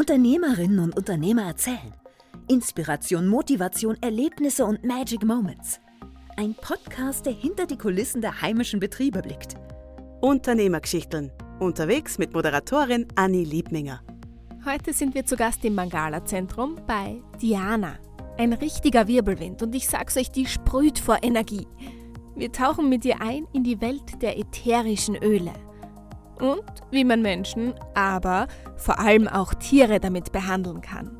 Unternehmerinnen und Unternehmer erzählen. Inspiration, Motivation, Erlebnisse und Magic Moments. Ein Podcast, der hinter die Kulissen der heimischen Betriebe blickt. Unternehmergeschichten. Unterwegs mit Moderatorin Anni Liebminger. Heute sind wir zu Gast im Mangala Zentrum bei Diana. Ein richtiger Wirbelwind und ich sag's euch, die sprüht vor Energie. Wir tauchen mit ihr ein in die Welt der ätherischen Öle. Und wie man Menschen, aber vor allem auch Tiere damit behandeln kann.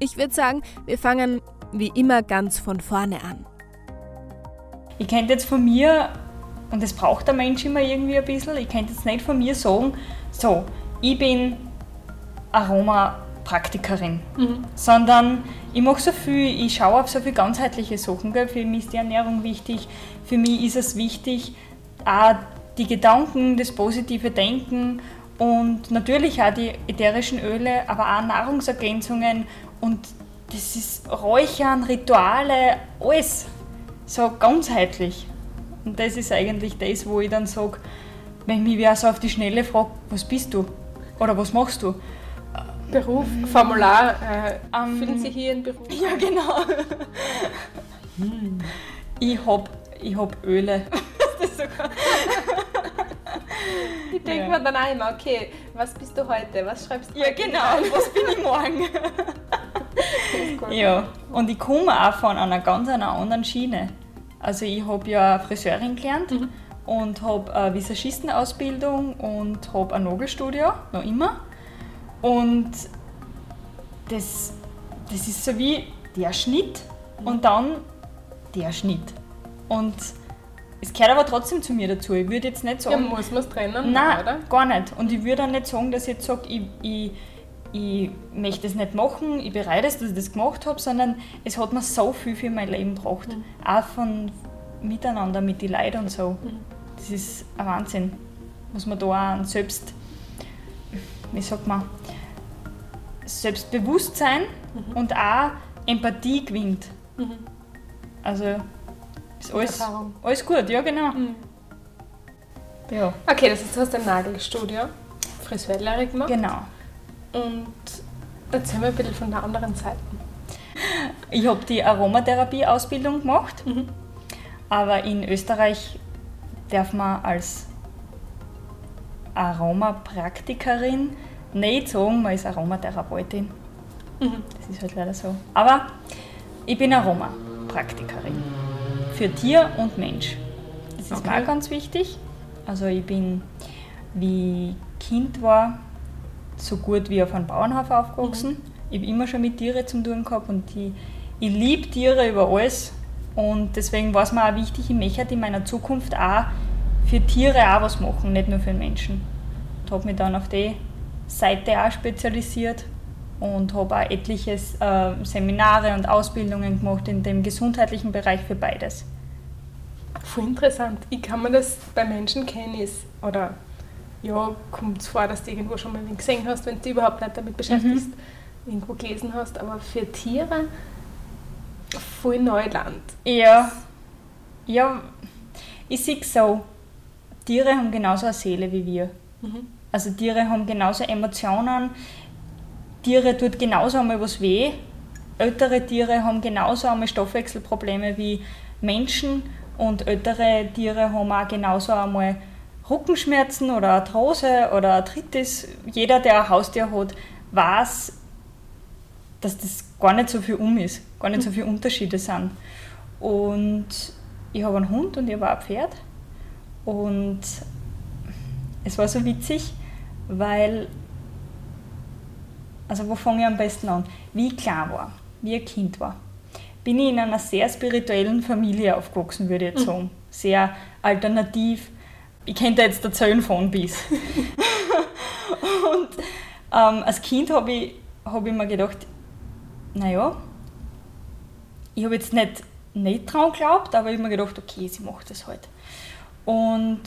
Ich würde sagen, wir fangen wie immer ganz von vorne an. Ich könnte jetzt von mir, und das braucht der Mensch immer irgendwie ein bisschen, ich könnte jetzt nicht von mir sagen, so, ich bin Aromapraktikerin, mhm. sondern ich mache so viel, ich schaue auf so viele ganzheitliche Sachen. Gell? Für mich ist die Ernährung wichtig, für mich ist es wichtig, auch die Gedanken, das positive Denken und natürlich auch die ätherischen Öle, aber auch Nahrungsergänzungen und das ist Räuchern, Rituale, alles so ganzheitlich. Und das ist eigentlich das, wo ich dann sage, wenn mich wer so auf die Schnelle fragt, was bist du oder was machst du, Beruf, Formular, äh, um, finden Sie hier einen Beruf? Ja, genau. ich habe ich hab Öle. Die denkt ja. dann auch immer, okay, was bist du heute? Was schreibst du Ja, genau, was bin ich morgen? ja, und ich komme auch von einer ganz einer anderen Schiene. Also ich habe ja Friseurin gelernt mhm. und habe eine Visagistenausbildung und habe ein Nagelstudio, noch immer. Und das, das ist so wie der Schnitt und dann der Schnitt. Und es gehört aber trotzdem zu mir dazu. Ich würde jetzt nicht sagen. Ja, muss man es trennen? Nein, oder? gar nicht. Und ich würde auch nicht sagen, dass ich jetzt sage, ich, ich, ich möchte es nicht machen, ich bereite es, dass ich das gemacht habe, sondern es hat mir so viel für mein Leben gebracht. Mhm. Auch von miteinander mit den Leuten und so. Mhm. Das ist ein Wahnsinn. Muss man da auch selbst, wie sagt man, Selbstbewusstsein mhm. und auch Empathie gewinnt. Mhm. Also ist alles, alles gut, ja genau. Mhm. Ja. Okay, das du hast ein Nagelstudio, Friseurlehre gemacht. Genau. Und erzähl mir ein bisschen von der anderen Seite. Ich habe die Aromatherapie-Ausbildung gemacht, mhm. aber in Österreich darf man als Aromapraktikerin nicht sagen, man ist Aromatherapeutin. Mhm. Das ist halt leider so. Aber ich bin Aromapraktikerin für Tier und Mensch. Das ist okay. mir auch ganz wichtig. Also ich bin, wie Kind war, so gut wie auf einem Bauernhof aufgewachsen. Mhm. Ich habe immer schon mit Tieren zu tun gehabt und ich, ich liebe Tiere über alles. Und deswegen war es mir auch wichtig, ich möchte in meiner Zukunft auch für Tiere auch was machen, nicht nur für den Menschen. Ich habe mich dann auf die Seite auch spezialisiert und habe auch etliche äh, Seminare und Ausbildungen gemacht in dem gesundheitlichen Bereich für beides. Voll interessant. Ich kann mir das bei Menschen kennen, ist, oder ja, kommt es vor, dass du irgendwo schon mal gesehen hast, wenn du überhaupt nicht damit beschäftigst, mhm. irgendwo gelesen hast, aber für Tiere voll Neuland. Ja, ja, ich sehe so, Tiere haben genauso eine Seele wie wir. Mhm. Also Tiere haben genauso Emotionen, Tiere tut genauso einmal was weh, ältere Tiere haben genauso einmal Stoffwechselprobleme wie Menschen und ältere Tiere haben auch genauso einmal Rückenschmerzen oder Arthrose oder Arthritis. Jeder, der ein Haustier hat, weiß, dass das gar nicht so viel um ist, gar nicht so viele Unterschiede sind. Und ich habe einen Hund und ich habe auch ein Pferd. Und es war so witzig, weil, also wo fange ich am besten an? Wie ich klein war, wie ein Kind war, bin ich in einer sehr spirituellen Familie aufgewachsen, würde ich jetzt mhm. sagen. Sehr alternativ. Ich könnte jetzt erzählen von bis. und ähm, als Kind habe ich, hab ich mir gedacht, naja, ich habe jetzt nicht, nicht dran geglaubt, aber ich habe mir gedacht, okay, sie macht das halt. Und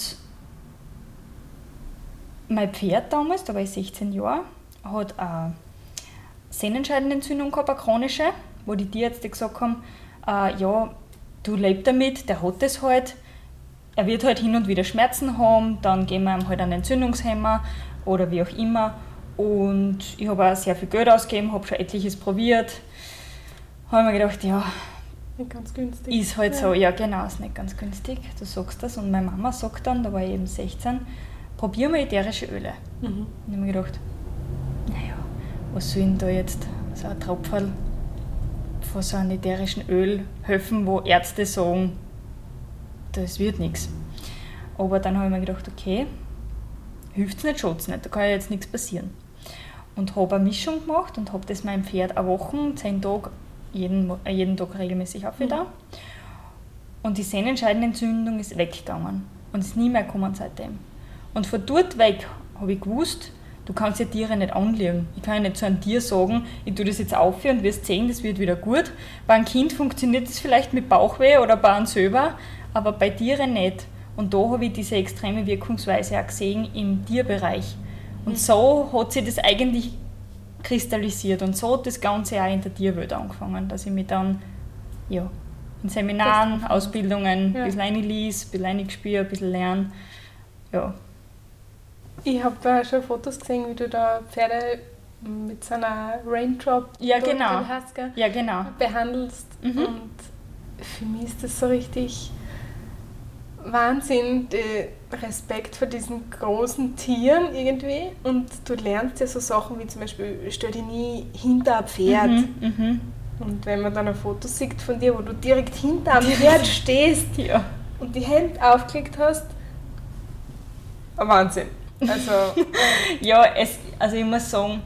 mein Pferd damals, da war ich 16 Jahre, hat eine Sehnenscheidenentzündung gehabt, eine chronische, wo die Tierärzte gesagt haben, äh, ja, du lebst damit, der hat das halt, er wird halt hin und wieder Schmerzen haben, dann geben wir ihm halt einen Entzündungshemmer oder wie auch immer. Und ich habe auch sehr viel Geld ausgegeben, habe schon etliches probiert. Habe mir gedacht, ja, Nicht ganz günstig. ist halt so, ja genau, ist nicht ganz günstig, du sagst das. Und meine Mama sagt dann, da war ich eben 16, probier mal ätherische Öle. Mhm. Und ich habe mir gedacht, naja, was soll denn da jetzt so ein Tropferl von ätherischen Öl helfen, wo Ärzte sagen, das wird nichts. Aber dann habe ich mir gedacht, okay, hilft es nicht, schaut es nicht, da kann ja jetzt nichts passieren. Und habe eine Mischung gemacht und habe das meinem Pferd eine Woche, zehn Tage, jeden, äh, jeden Tag regelmäßig aufgetan. Und die Sehnenscheidenentzündung ist weggegangen und ist nie mehr gekommen seitdem. Und von dort weg habe ich gewusst, du kannst ja Tiere nicht anlegen. Ich kann ja nicht zu einem Tier sagen, ich tue das jetzt aufhören und wirst sehen, das wird wieder gut. Bei einem Kind funktioniert das vielleicht mit Bauchweh oder bei einem selber, aber bei Tieren nicht. Und da habe ich diese extreme Wirkungsweise auch gesehen im Tierbereich. Und so hat sich das eigentlich kristallisiert und so hat das Ganze auch in der Tierwelt angefangen, dass ich mich dann ja, in Seminaren, Ausbildungen Ja. ein bisschen reinlies, ein bisschen reingespürt, ein bisschen lernen. Ja, Ich habe da schon Fotos gesehen, wie du da Pferde mit so einer Raindrop Ja, genau. ja genau. behandelst. Mhm. Und für mich ist das so richtig Wahnsinn, Respekt vor diesen großen Tieren irgendwie. Und du lernst ja so Sachen wie zum Beispiel, stell dich nie hinter ein Pferd. Mhm, mhm. Und wenn man dann ein Foto sieht von dir, wo du direkt hinter einem Pferd stehst Ja. und die Hände aufgelegt hast, ein Wahnsinn. Also, Ja, es, also ich muss sagen,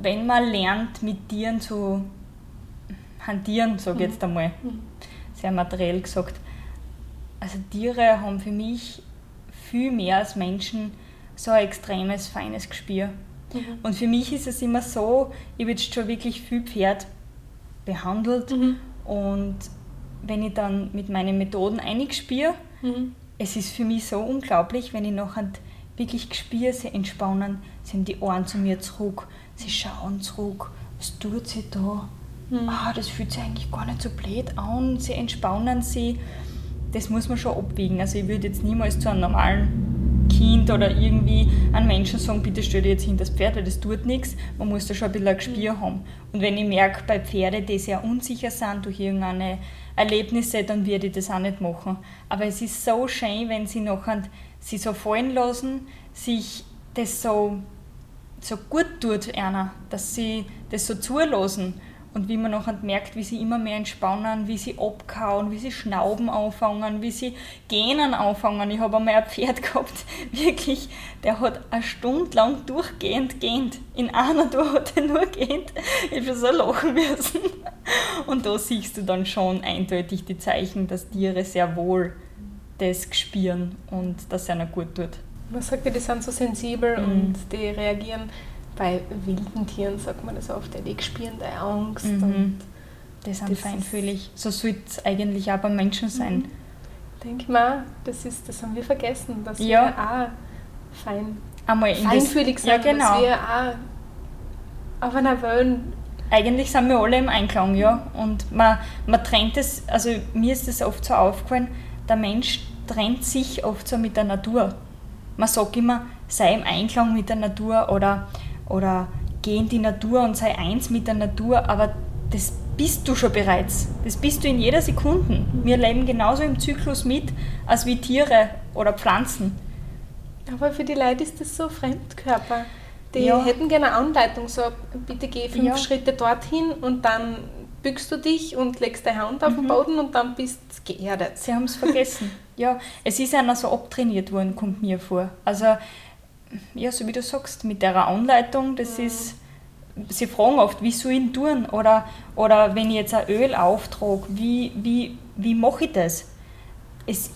wenn man lernt, mit Tieren zu hantieren, sage ich jetzt einmal, sehr materiell gesagt, also Tiere haben für mich viel mehr als Menschen so ein extremes, feines Gespür. Und für mich ist es immer so, ich habe jetzt schon wirklich viel Pferd behandelt und wenn ich dann mit meinen Methoden einspüre, es ist für mich so unglaublich, wenn ich nachher wirklich spüre, sie entspannen, sie haben die Ohren zu mir zurück, sie schauen zurück, was tut sie da? Ah, das fühlt sich eigentlich gar nicht so blöd an, sie entspannen sie. Das muss man schon abwiegen. Also ich würde jetzt niemals zu einem normalen Kind oder irgendwie einem Menschen sagen, bitte stell dich jetzt hinter das Pferd, weil das tut nichts. Man muss da schon ein bisschen ein Gespür haben. Und wenn ich merke, bei Pferden, die sehr unsicher sind durch irgendeine Erlebnisse, dann würde ich das auch nicht machen. Aber es ist so schön, wenn sie nachher sie so fallen lassen, sich das so, so gut tut einer, dass sie das so zulassen. Und wie man nachher merkt, wie sie immer mehr entspannen, wie sie abkauen, wie sie schnauben anfangen, wie sie gähnen anfangen. Ich habe einmal ein Pferd gehabt, wirklich, der hat eine Stunde lang durchgehend gähnt. In einer Tour hat er nur gähnt. Ich habe so lachen müssen. Und da siehst du dann schon eindeutig die Zeichen, dass Tiere sehr wohl das spüren und dass es ihnen gut tut. man sagt ja, die sind so sensibel Mhm. und die reagieren. Bei wilden Tieren sagt man das oft, die spüren deine Angst. Mhm. Und Die sind Das feinfühlig. So sollte es eigentlich auch beim Menschen sein. denke ich mal, das, ist, das haben wir vergessen, dass Ja. wir auch fein, Einmal das- feinfühlig sind, Ja, genau. dass wir auch auf einer Welle Eigentlich sind wir alle im Einklang, ja. Und man, man trennt es, also mir ist es oft so aufgefallen, der Mensch trennt sich oft so mit der Natur. Man sagt immer, sei im Einklang mit der Natur oder, oder geh in die Natur und sei eins mit der Natur, aber das bist du schon bereits. Das bist du in jeder Sekunde. Wir leben genauso im Zyklus mit, als wie Tiere oder Pflanzen. Aber für die Leute ist das so Fremdkörper. Die Ja. hätten gerne eine Anleitung, so bitte geh fünf Ja. Schritte dorthin und dann bückst du dich und legst deine Hand auf den Mhm. Boden und dann bist du geerdet. Sie haben es vergessen. ja, es ist einer so abtrainiert worden, kommt mir vor. Also, ja, so wie du sagst, mit der Anleitung, das ist. Sie fragen oft, wie soll ich ihn tun? Oder, oder wenn ich jetzt ein Öl auftrage, wie, wie, wie mache ich das? Es,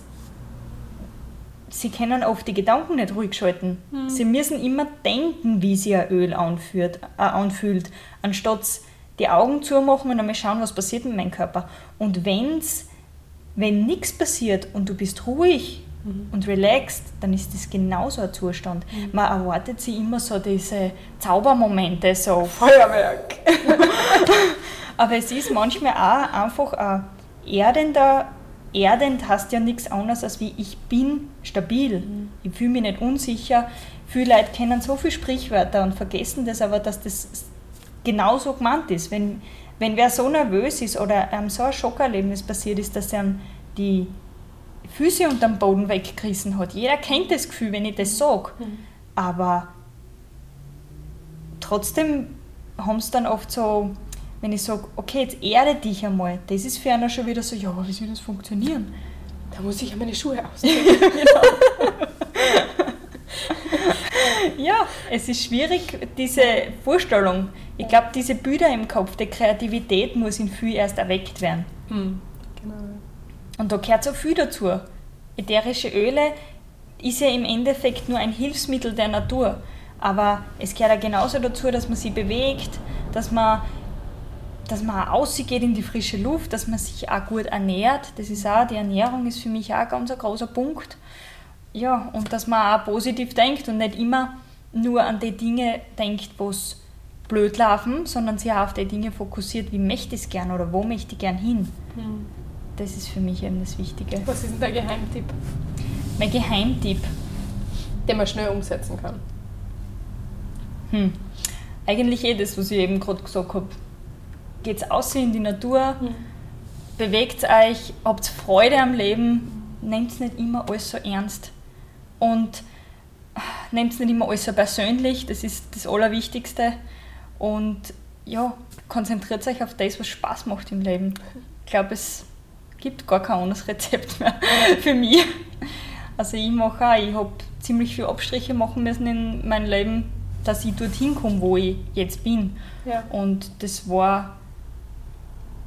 sie können oft die Gedanken nicht ruhig schalten. Sie müssen immer denken, wie sich ein Öl anfühlt, äh, anfühlt, anstatt die Augen zumachen und einmal schauen, was passiert mit meinem Körper. Und wenn's, wenn nichts passiert und du bist ruhig und relaxed, dann ist das genauso ein Zustand. Man erwartet sich immer so diese Zaubermomente, so Feuerwerk! aber es ist manchmal auch einfach ein erdender, erdend heißt ja nichts anderes als wie ich bin stabil. Ich fühle mich nicht unsicher, Viele Leute kennen so viele Sprichwörter und vergessen das aber, dass das genauso gemeint ist. Wenn, wenn wer so nervös ist oder ähm, so ein Schockerlebnis passiert ist, dass er die Füße unter dem Boden weggerissen hat. Jeder kennt das Gefühl, wenn ich das sage. Mhm. Aber trotzdem haben es dann oft so, wenn ich sage, okay, jetzt erde dich einmal, das ist für einer schon wieder so, ja, aber wie soll das funktionieren? Da muss ich ja meine Schuhe ausziehen. genau. Ja, es ist schwierig, diese Vorstellung. Ich glaube, diese Bilder im Kopf, die Kreativität muss in viel erst erweckt werden. Hm. Genau. Und da gehört so viel dazu. Ätherische Öle ist ja im Endeffekt nur ein Hilfsmittel der Natur. Aber es gehört auch genauso dazu, dass man sich bewegt, dass man, dass man auch rausgeht in die frische Luft, dass man sich auch gut ernährt. Das ist auch, die Ernährung ist für mich auch ein ganz großer Punkt. Ja, und dass man auch positiv denkt und nicht immer nur an die Dinge denkt, wo es blöd laufen, sondern sich auch auf die Dinge fokussiert, wie möchte ich es gern oder wo möchte ich gern hin. Mhm. Das ist für mich eben das Wichtige. Was ist denn der Geheimtipp? Mein Geheimtipp? Den man schnell umsetzen kann. Hm. Eigentlich eh das, was ich eben gerade gesagt habe. Geht's aus in die Natur, hm. bewegt euch, habt Freude am Leben, nehmt nicht immer alles so ernst. Und nehmt nicht immer alles so persönlich, das ist das Allerwichtigste. Und ja, konzentriert euch auf das, was Spaß macht im Leben. Ich glaube, es gibt gar kein anderes Rezept mehr für mich. Also ich mache auch, ich habe ziemlich viele Abstriche machen müssen in meinem Leben, dass ich dorthin komme, wo ich jetzt bin. Ja. Und das war,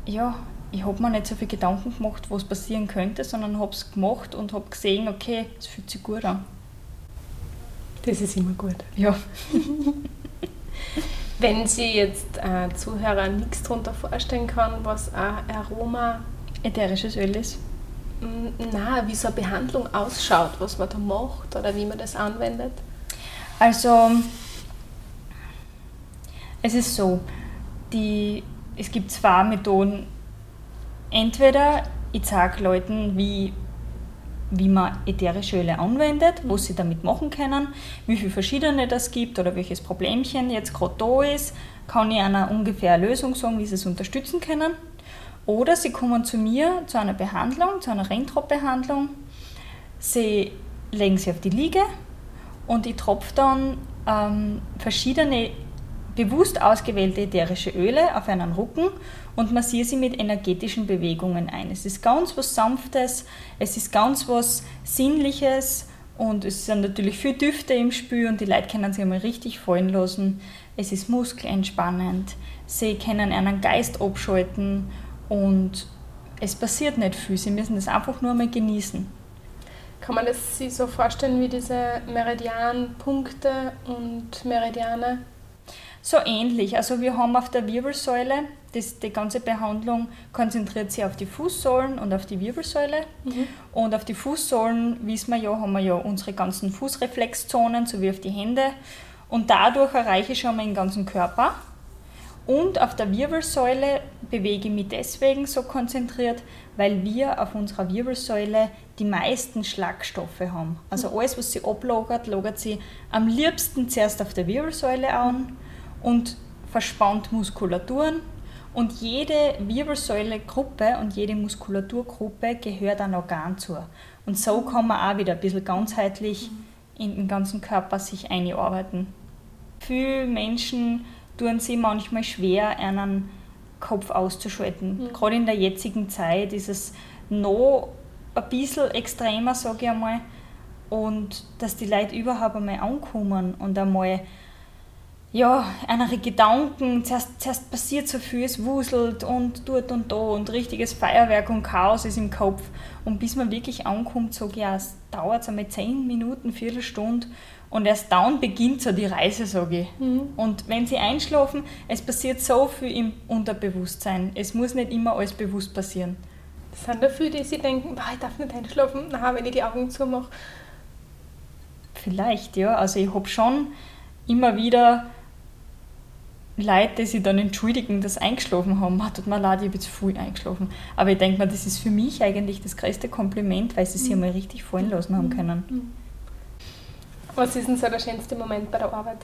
ja, ich habe mir nicht so viel Gedanken gemacht, was passieren könnte, sondern habe es gemacht und habe gesehen, okay, es fühlt sich gut an. Das ist immer gut. Ja. Wenn Sie jetzt äh, Zuhörer nichts darunter vorstellen kann, was ein Aroma ätherisches Öl ist? Na, wie so eine Behandlung ausschaut, was man da macht oder wie man das anwendet? Also, es ist so, die, es gibt zwei Methoden. Entweder ich zeige Leuten, wie, wie man ätherische Öle anwendet, was sie damit machen können, wie viele verschiedene das gibt oder welches Problemchen jetzt gerade da ist, kann ich einer ungefähr Lösung sagen, wie sie es unterstützen können. Oder sie kommen zu mir zu einer Behandlung, zu einer Rentrop-Behandlung. Sie legen sie auf die Liege und ich tropfe dann ähm, verschiedene bewusst ausgewählte ätherische Öle auf einen Rücken und massiere sie mit energetischen Bewegungen ein. Es ist ganz was Sanftes, es ist ganz was Sinnliches und es sind natürlich viele Düfte im Spiel und die Leute können sich einmal richtig fallen lassen. Es ist muskelentspannend, sie können einen Geist abschalten und es passiert nicht viel, sie müssen das einfach nur mal genießen. Kann man das sich so vorstellen wie diese Meridianpunkte und Meridiane? So ähnlich. Also wir haben auf der Wirbelsäule, das, die ganze Behandlung konzentriert sich auf die Fußsohlen und auf die Wirbelsäule. Mhm. Und auf die Fußsohlen, wissen wir ja, haben wir ja unsere ganzen Fußreflexzonen sowie auf die Hände. Und dadurch erreiche ich schon mal den ganzen Körper. Und auf der Wirbelsäule bewege ich mich deswegen so konzentriert, weil wir auf unserer Wirbelsäule die meisten Schlagstoffe haben. Also alles, was sie ablagert, lagert sie am liebsten zuerst auf der Wirbelsäule an und verspannt Muskulaturen. Und jede Wirbelsäulegruppe und jede Muskulaturgruppe gehört ein Organ zu. Und so kann man auch wieder ein bisschen ganzheitlich in den ganzen Körper sich einarbeiten. Viele Menschen tun sie manchmal schwer, einen Kopf auszuschalten. Mhm. Gerade in der jetzigen Zeit ist es noch ein bisschen extremer, sage ich einmal. Und dass die Leute überhaupt einmal ankommen und einmal ja, andere Gedanken, zuerst, zuerst passiert so viel, es wuselt und dort und da und richtiges Feuerwerk und Chaos ist im Kopf. Und bis man wirklich ankommt, sage ich, ja, es dauert einmal 10 Minuten, Viertelstunde und erst dann beginnt so die Reise, sage ich. Mhm. Und wenn sie einschlafen, es passiert so viel im Unterbewusstsein. Es muss nicht immer alles bewusst passieren. Das sind da viele, die sich denken, ich darf nicht einschlafen, na, wenn ich die Augen zumache. Vielleicht, ja. Also ich habe schon immer wieder Leute, die sich dann entschuldigen, dass sie eingeschlafen haben. Ah, tut mir leid, ich habe jetzt früh eingeschlafen. Aber ich denke mir, das ist für mich eigentlich das größte Kompliment, weil sie sich mhm. einmal richtig fallen lassen haben können. Mhm. Was ist denn so der schönste Moment bei der Arbeit?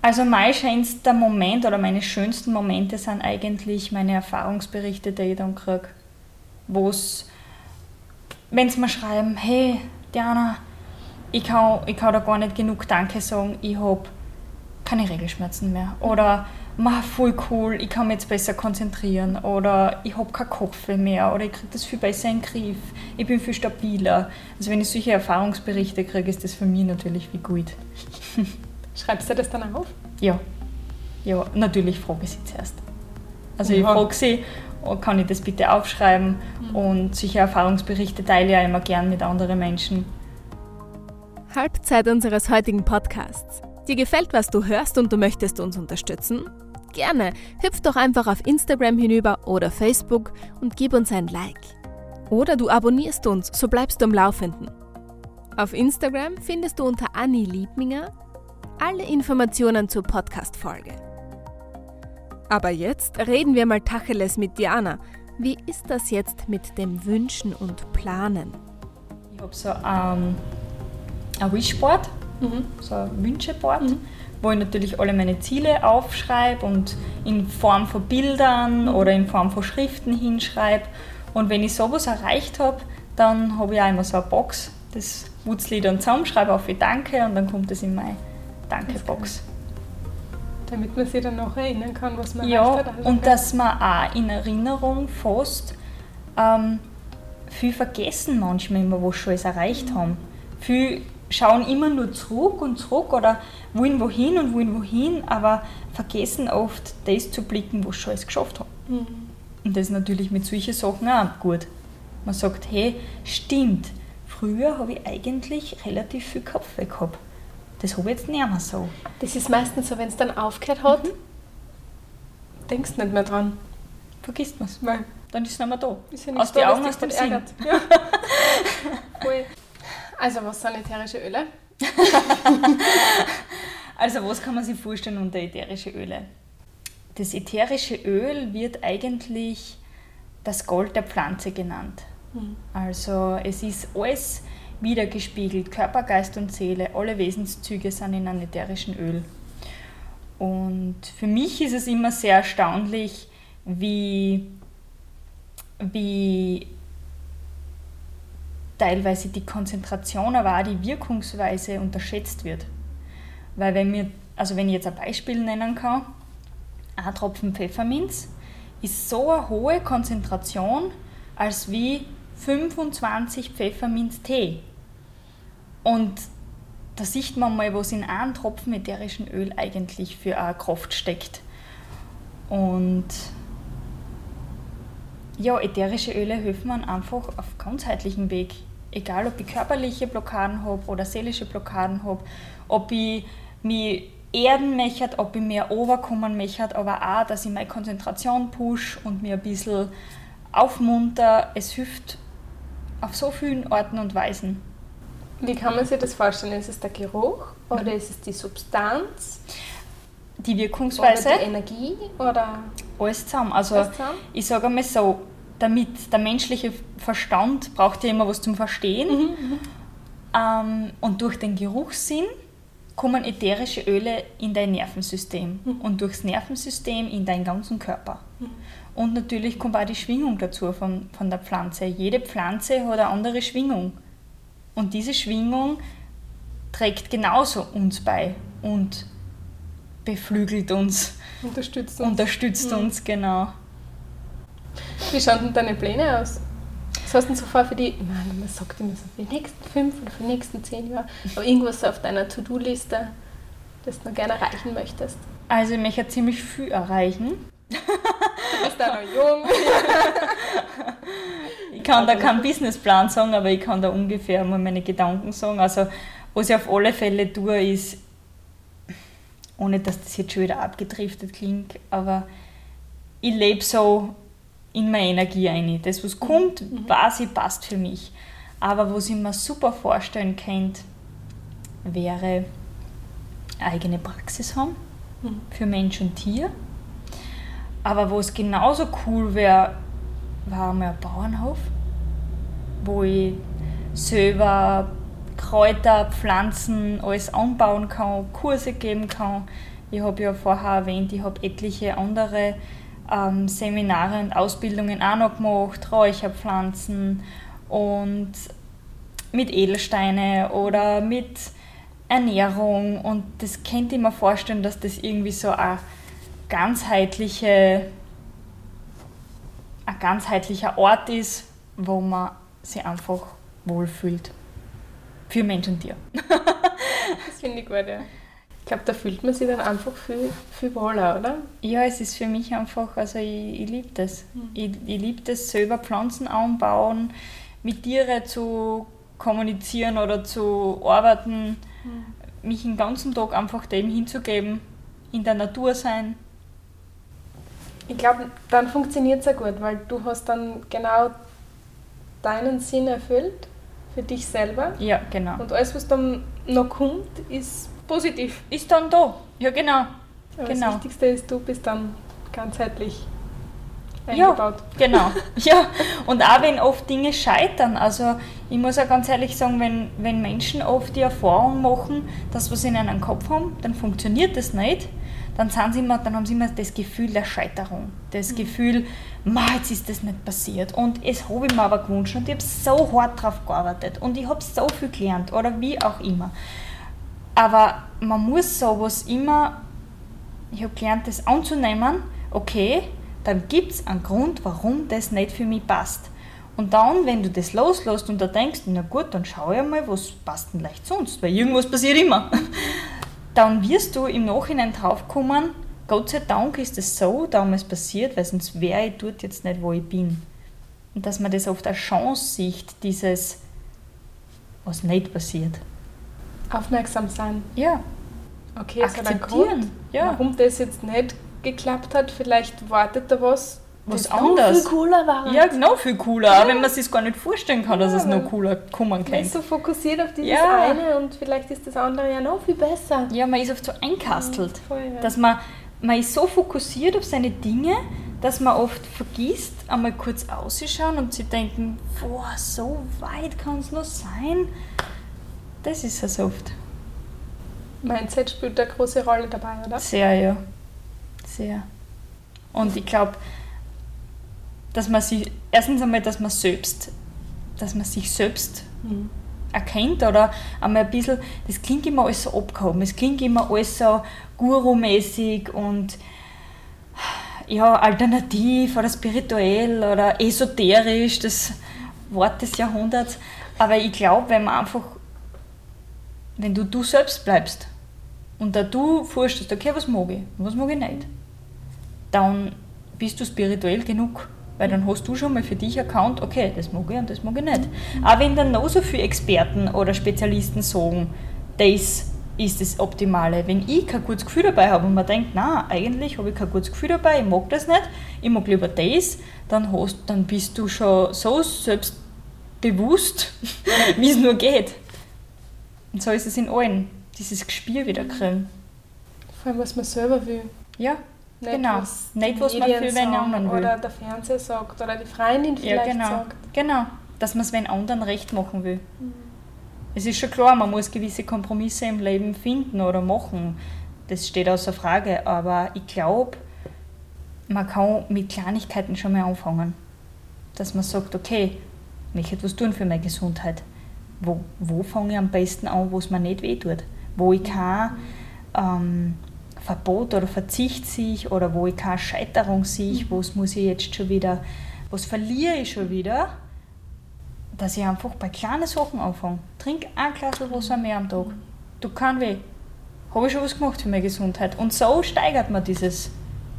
Also mein schönster Moment oder meine schönsten Momente sind eigentlich meine Erfahrungsberichte, die ich dann kriege. Wo es, wenn sie mir schreiben, hey Diana, ich kann, ich kann da gar nicht genug Danke sagen, ich habe keine Regelschmerzen mehr. Oder mach voll cool, ich kann mich jetzt besser konzentrieren. Oder ich habe keinen Kopf mehr. Oder ich kriege das viel besser in den Griff. Ich bin viel stabiler. Also wenn ich solche Erfahrungsberichte kriege, ist das für mich natürlich wie gut. Schreibst du das dann auf? Ja. Ja, natürlich frage ich sie zuerst. Also ja. ich frage sie, oh, kann ich das bitte aufschreiben? Mhm. Und solche Erfahrungsberichte teile ich ja immer gern mit anderen Menschen. Halbzeit unseres heutigen Podcasts. Dir gefällt, was du hörst und du möchtest uns unterstützen? Gerne, hüpf doch einfach auf Instagram hinüber oder Facebook und gib uns ein Like. Oder du abonnierst uns, so bleibst du am Laufenden. Auf Instagram findest du unter Anni Liebminger alle Informationen zur Podcast-Folge. Aber jetzt reden wir mal Tacheles mit Diana. Wie ist das jetzt mit dem Wünschen und Planen? Ich habe so ähm, ein Wishboard, mhm. so ein Wünscheboard, mhm. wo ich natürlich alle meine Ziele aufschreibe und in Form von Bildern mhm. oder in Form von Schriften hinschreibe. Und wenn ich sowas erreicht habe, dann habe ich auch immer so eine Box, das wutzle ich dann zusammen, schreibe auf wie Danke und dann kommt das in meine Danke-Box. Damit man sich dann noch erinnern kann, was man ja, erreicht hat. und dass man auch in Erinnerung fast ähm, viel vergessen manchmal immer, was schon alles erreicht mhm. haben. Viel schauen immer nur zurück und zurück oder wollen wohin und wollen wohin, aber vergessen oft das zu blicken, was schon alles geschafft haben. Mhm. Und das ist natürlich mit solchen Sachen auch gut. Man sagt, hey, stimmt, früher habe ich eigentlich relativ viel Kopf weg gehabt. Das habe ich jetzt nicht mehr so. Das ist meistens so, wenn es dann aufgehört hat, mhm. denkst du nicht mehr dran. Vergisst man es. Dann ist es nicht mehr da. Ist ja nicht aus den Augen, aus dem Sinn. Ja. also was sind ätherische Öle? also was kann man sich vorstellen unter ätherische Öle? Das ätherische Öl wird eigentlich das Gold der Pflanze genannt. Mhm. Also es ist alles wiedergespiegelt. Körper, Geist und Seele, alle Wesenszüge sind in einem ätherischen Öl. Und für mich ist es immer sehr erstaunlich, wie, wie teilweise die Konzentration, aber auch die Wirkungsweise unterschätzt wird. Weil wenn, mir, also wenn ich jetzt ein Beispiel nennen kann, ein Tropfen Pfefferminz ist so eine hohe Konzentration, als wie 25 Pfefferminz-Tee. Und da sieht man mal, was in einem Tropfen ätherischen Öl eigentlich für eine Kraft steckt. Und ja, ätherische Öle helfen man einfach auf ganzheitlichem Weg. Egal, ob ich körperliche Blockaden habe oder seelische Blockaden habe, ob ich mich erden möchte, ob ich mehr overkommen möchte, aber auch, dass ich meine Konzentration push und mir ein bisschen aufmunter. Es hilft auf so vielen Orten und Weisen. Wie kann man sich das vorstellen? Ist es der Geruch oder mhm. ist es die Substanz? Die Wirkungsweise? Oder die Energie? Oder alles zusammen. Also alles zusammen? ich sage einmal so, damit der menschliche Verstand braucht ja immer was zum Verstehen. Mhm, mhm. ähm, und durch den Geruchssinn kommen ätherische Öle in dein Nervensystem mhm. und durchs Nervensystem in deinen ganzen Körper. Mhm. Und natürlich kommt auch die Schwingung dazu von, von der Pflanze. Jede Pflanze hat eine andere Schwingung. Und diese Schwingung trägt genauso uns bei und beflügelt uns. Unterstützt uns. Unterstützt mhm. uns, genau. Wie schauen denn deine Pläne aus? Was hast du denn so vor für die, man sagt immer so für die nächsten fünf oder für die nächsten zehn Jahre, aber irgendwas auf deiner To-Do-Liste, das du noch gerne erreichen möchtest? Also ich möchte ziemlich viel erreichen. Du bist da noch jung. ich kann da keinen Businessplan sagen, aber ich kann da ungefähr mal meine Gedanken sagen. Also, was ich auf alle Fälle tue, ist, ohne dass das jetzt schon wieder abgedriftet klingt, aber ich lebe so in meine Energie ein. Das, was kommt, mhm. weiß ich, passt für mich. Aber was ich mir super vorstellen könnte, wäre eigene Praxis haben mhm. für Mensch und Tier aber wo es genauso cool wäre, war mal ein Bauernhof, wo ich selber Kräuter, Pflanzen, alles anbauen kann, Kurse geben kann. Ich habe ja vorher erwähnt, ich habe etliche andere ähm, Seminare und Ausbildungen auch noch gemacht, Räucherpflanzen und mit Edelsteine oder mit Ernährung und das könnte ich mir vorstellen, dass das irgendwie so eine ganzheitliche, ein ganzheitlicher Ort ist, wo man sich einfach wohlfühlt. Für Mensch und Tier. das finde ich gut, ja. Ich glaube, da fühlt man sich dann einfach viel, viel wohler, oder? Ja, es ist für mich einfach, also ich, ich liebe das. Mhm. Ich, ich liebe das, selber Pflanzen anbauen, mit Tieren zu kommunizieren oder zu arbeiten, mhm. mich den ganzen Tag einfach dem hinzugeben, in der Natur sein. Ich glaube, dann funktioniert es ja gut, weil du hast dann genau deinen Sinn erfüllt für dich selber. Ja, genau. Und alles, was dann noch kommt, ist positiv. Ist dann da. Ja, genau. Aber genau. Das Wichtigste ist, du bist dann ganzheitlich eingebaut. Ja, genau. ja, und auch wenn oft Dinge scheitern, also ich muss auch ganz ehrlich sagen, wenn, wenn Menschen oft die Erfahrung machen, dass was sie in einem Kopf haben, dann funktioniert das nicht dann, sind sie immer, dann haben sie immer das Gefühl der Scheiterung. Das mhm. Gefühl, jetzt ist das nicht passiert. Und es habe ich mir aber gewünscht und ich habe so hart darauf gearbeitet und ich habe so viel gelernt oder wie auch immer. Aber man muss sowas immer, ich habe gelernt, das anzunehmen, okay, dann gibt es einen Grund, warum das nicht für mich passt. Und dann, wenn du das loslässt und da denkst, na gut, dann schau ich mal, was passt denn leicht sonst, weil irgendwas passiert immer dann wirst du im Nachhinein draufkommen, Gott sei Dank ist es so damals passiert, weil sonst wäre ich dort jetzt nicht, wo ich bin. Und dass man das oft als Chance sieht, dieses, was nicht passiert. Aufmerksam sein. Ja. Okay, akzeptieren. Ja. Warum das jetzt nicht geklappt hat, vielleicht wartet da was, was anderes. viel cooler war. Ja, genau, viel cooler. Ja. Auch wenn man sich gar nicht vorstellen kann, dass ja, es noch cooler kommen kann. Man ist so fokussiert auf dieses ja. eine und vielleicht ist das andere ja noch viel besser. Ja, man ist oft so einkastelt. Voll, dass man, man ist so fokussiert auf seine Dinge, dass man oft vergisst, einmal kurz auszuschauen und sich denken, boah, so weit kann es noch sein. Das ist es oft. Mindset spielt eine große Rolle dabei, oder? Sehr, ja. Sehr. Und ich glaube, dass man sich, erstens einmal, dass man selbst, dass man sich selbst mhm. erkennt oder einmal ein bisschen, das klingt immer alles so abgehoben, es klingt immer alles so guru-mäßig und ja, alternativ oder spirituell oder esoterisch, das Wort des Jahrhunderts. Aber ich glaube, wenn man einfach, wenn du du selbst bleibst und da du vorstellst, okay, was mag ich, was mag ich nicht, dann bist du spirituell genug. Weil dann hast du schon mal für dich erkannt, okay, das mag ich und das mag ich nicht. Aber wenn dann noch so viele Experten oder Spezialisten sagen, das ist das Optimale. Wenn ich kein gutes Gefühl dabei habe und man denkt, na, eigentlich habe ich kein gutes Gefühl dabei, ich mag das nicht, ich mag lieber das, dann, hast, dann bist du schon so selbstbewusst, wie es nur geht. Und so ist es in allen, dieses Gespür wieder kriegen. Vor allem, was man selber will. Ja, nicht, genau. was, nicht, was man für den anderen will. Oder der Fernseher sagt oder die Freundin vielleicht ja, genau. sagt. Genau, dass man es den anderen recht machen will. Mhm. Es ist schon klar, man muss gewisse Kompromisse im Leben finden oder machen. Das steht außer Frage. Aber ich glaube, man kann mit Kleinigkeiten schon mal anfangen. Dass man sagt, okay, ich möchte etwas tun für meine Gesundheit. Wo, wo fange ich am besten an, wo es mir nicht wehtut? Wo ich kann ähm, Verbot oder Verzicht sehe oder wo ich keine Scheiterung sehe, mhm. was muss ich jetzt schon wieder, was verliere ich schon wieder, dass ich einfach bei kleinen Sachen anfange. Trink ein Glas Wasser mehr am Tag. Du kannst weh. Habe ich schon was gemacht für meine Gesundheit. Und so steigert man dieses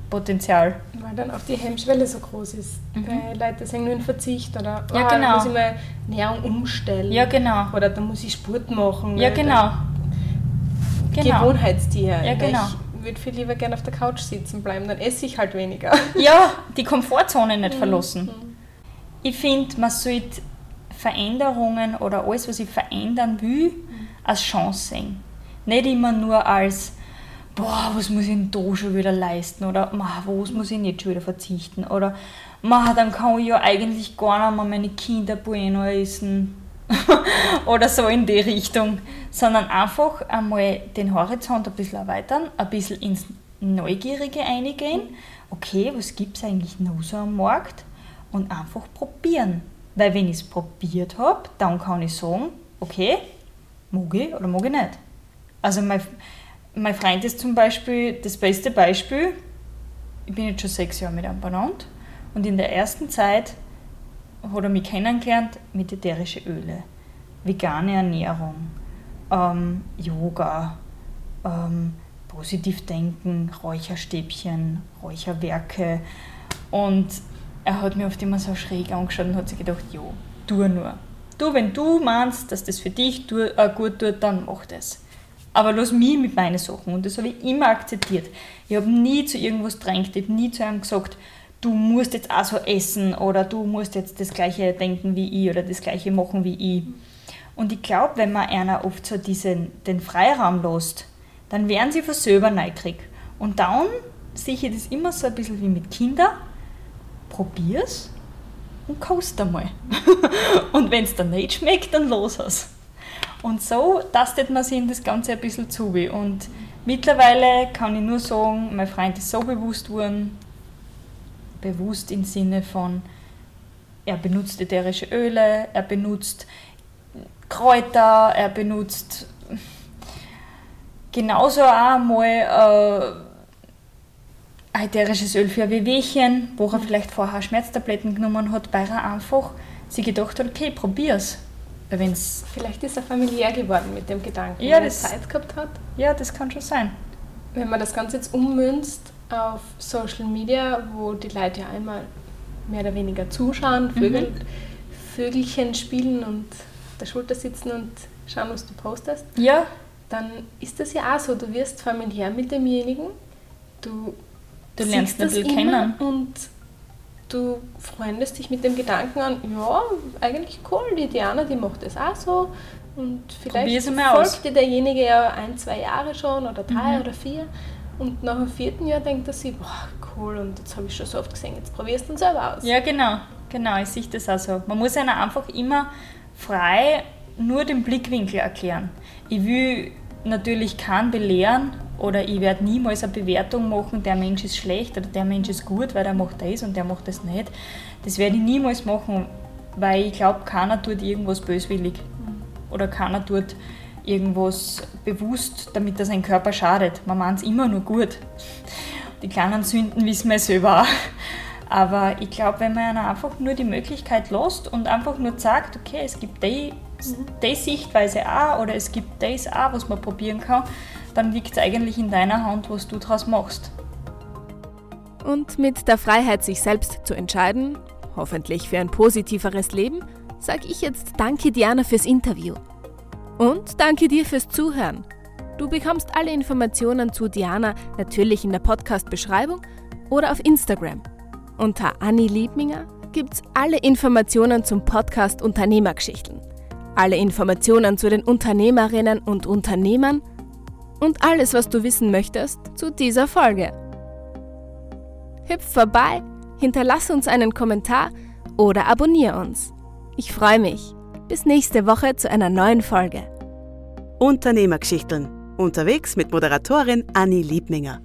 Potenzial. Weil dann auch die Hemmschwelle so groß ist. Mhm. Weil Leute sagen nur in Verzicht oder ja, oh, genau. da muss ich meine Ernährung umstellen. Ja, genau. Oder da muss ich Sport machen. Ja, genau. genau. Gewohnheitstier. Ja, genau würde viel lieber gerne auf der Couch sitzen bleiben, dann esse ich halt weniger. Ja, die Komfortzone nicht mhm. verlassen. Mhm. Ich finde, man sollte Veränderungen oder alles, was ich verändern will, mhm. als Chance sehen. Nicht immer nur als, boah, was muss ich denn da schon wieder leisten oder was muss ich jetzt schon wieder verzichten oder dann kann ich ja eigentlich gar nicht mehr meine Kinder bueno essen. oder so in die Richtung, sondern einfach einmal den Horizont ein bisschen erweitern, ein bisschen ins Neugierige eingehen. Okay, was gibt es eigentlich noch so am Markt? Und einfach probieren. Weil wenn ich es probiert habe, dann kann ich sagen, okay, mag ich oder mag ich nicht. Also mein, mein Freund ist zum Beispiel das beste Beispiel. Ich bin jetzt schon sechs Jahre mit ihm benannt und in der ersten Zeit hat er mich kennengelernt mit ätherischen Öle, vegane Ernährung, ähm, Yoga, ähm, positiv denken, Räucherstäbchen, Räucherwerke und er hat mir oft immer so schräg angeschaut und hat sich gedacht, jo, tu nur. Du, wenn du meinst, dass das für dich äh, gut tut, dann mach das. Aber lass mich mit meinen Sachen. Und das habe ich immer akzeptiert. Ich habe nie zu irgendwas drängt. Ich habe nie zu einem gesagt, du musst jetzt auch so essen oder du musst jetzt das Gleiche denken wie ich oder das Gleiche machen wie ich. Und ich glaube, wenn man einer oft so diesen, den Freiraum lässt, dann werden sie von selber neugierig. Und dann sehe ich das immer so ein bisschen wie mit Kindern probier's und kost einmal. und wenn es dann nicht schmeckt, dann los es. Und so tastet man sich in das Ganze ein bisschen zu. Und mittlerweile kann ich nur sagen, mein Freund ist so bewusst worden, bewusst im Sinne von, er benutzt ätherische Öle, er benutzt Kräuter, er benutzt genauso auch mal äh, ätherisches Öl für ein Wehwehchen, wo er vielleicht vorher Schmerztabletten genommen hat, weil er einfach sich gedacht hat, okay, probier's. wenn's vielleicht ist er familiär geworden mit dem Gedanken, ja, wenn er Zeit gehabt hat. Ja, das kann schon sein. Wenn man das Ganze jetzt ummünzt auf Social Media, wo die Leute ja einmal mehr oder weniger zuschauen, Vögel, mhm. Vögelchen spielen und auf der Schulter sitzen und schauen, was du postest, ja. dann ist das ja auch so. Du wirst familiär mit demjenigen, du Du lernst ein bisschen kennen. Und du freundest dich mit dem Gedanken an, ja, eigentlich cool, die Diana, die macht das auch so. Und vielleicht folgt dir derjenige ja ein, zwei Jahre schon oder drei mhm. oder vier. Und nach dem vierten Jahr denkt er sich, boah, cool, und jetzt habe ich schon so oft gesehen, jetzt probierst du dann selber aus. Ja, genau, genau, ich sehe das auch so. Man muss einer einfach immer frei nur den Blickwinkel erklären. Ich will natürlich keinen belehren oder ich werde niemals eine Bewertung machen, der Mensch ist schlecht oder der Mensch ist gut, weil der macht das und der macht das nicht. Das werde ich niemals machen, weil ich glaube, keiner tut irgendwas böswillig oder keiner tut irgendwas bewusst, damit er seinen Körper schadet. Man meint es immer nur gut. Die kleinen Sünden wissen wir selber auch. Aber ich glaube, wenn man einfach nur die Möglichkeit lässt und einfach nur sagt, okay, es gibt die, die Sichtweise auch oder es gibt das auch, was man probieren kann, dann liegt es eigentlich in deiner Hand, was du daraus machst. Und mit der Freiheit, sich selbst zu entscheiden, hoffentlich für ein positiveres Leben, sage ich jetzt Danke Diana fürs Interview. Und danke dir fürs Zuhören. Du bekommst alle Informationen zu Diana natürlich in der Podcast-Beschreibung oder auf Instagram. Unter Anni Liebminger gibt's alle Informationen zum Podcast Unternehmergeschichten. Alle Informationen zu den Unternehmerinnen und Unternehmern und alles, was du wissen möchtest zu dieser Folge. Hüpf vorbei, hinterlass uns einen Kommentar oder abonniere uns. Ich freue mich. Bis nächste Woche zu einer neuen Folge. Unternehmergeschichten. Unterwegs mit Moderatorin Anni Liebminger.